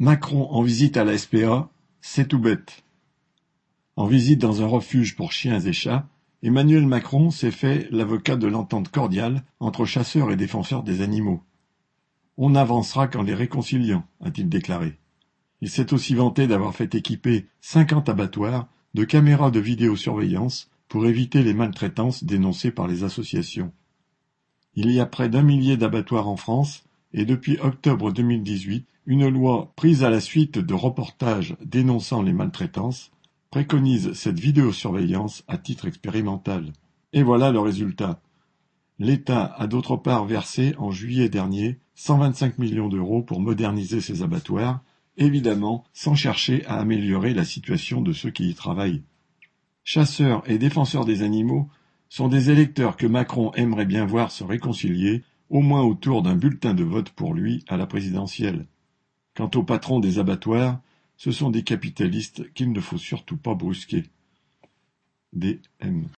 Macron en visite à la SPA, c'est tout bête. En visite dans un refuge pour chiens et chats, Emmanuel Macron s'est fait l'avocat de l'entente cordiale entre chasseurs et défenseurs des animaux. On n'avancera qu'en les réconciliant, a-t-il déclaré. Il s'est aussi vanté d'avoir fait équiper cinquante abattoirs de caméras de vidéosurveillance pour éviter les maltraitances dénoncées par les associations. Il y a près d'un millier d'abattoirs en France et depuis octobre 2018, une loi prise à la suite de reportages dénonçant les maltraitances préconise cette vidéosurveillance à titre expérimental. Et voilà le résultat. L'État a d'autre part versé en juillet dernier 125 millions d'euros pour moderniser ses abattoirs, évidemment sans chercher à améliorer la situation de ceux qui y travaillent. Chasseurs et défenseurs des animaux sont des électeurs que Macron aimerait bien voir se réconcilier, au moins autour d'un bulletin de vote pour lui à la présidentielle. Quant aux patrons des abattoirs, ce sont des capitalistes qu'il ne faut surtout pas brusquer. D.M.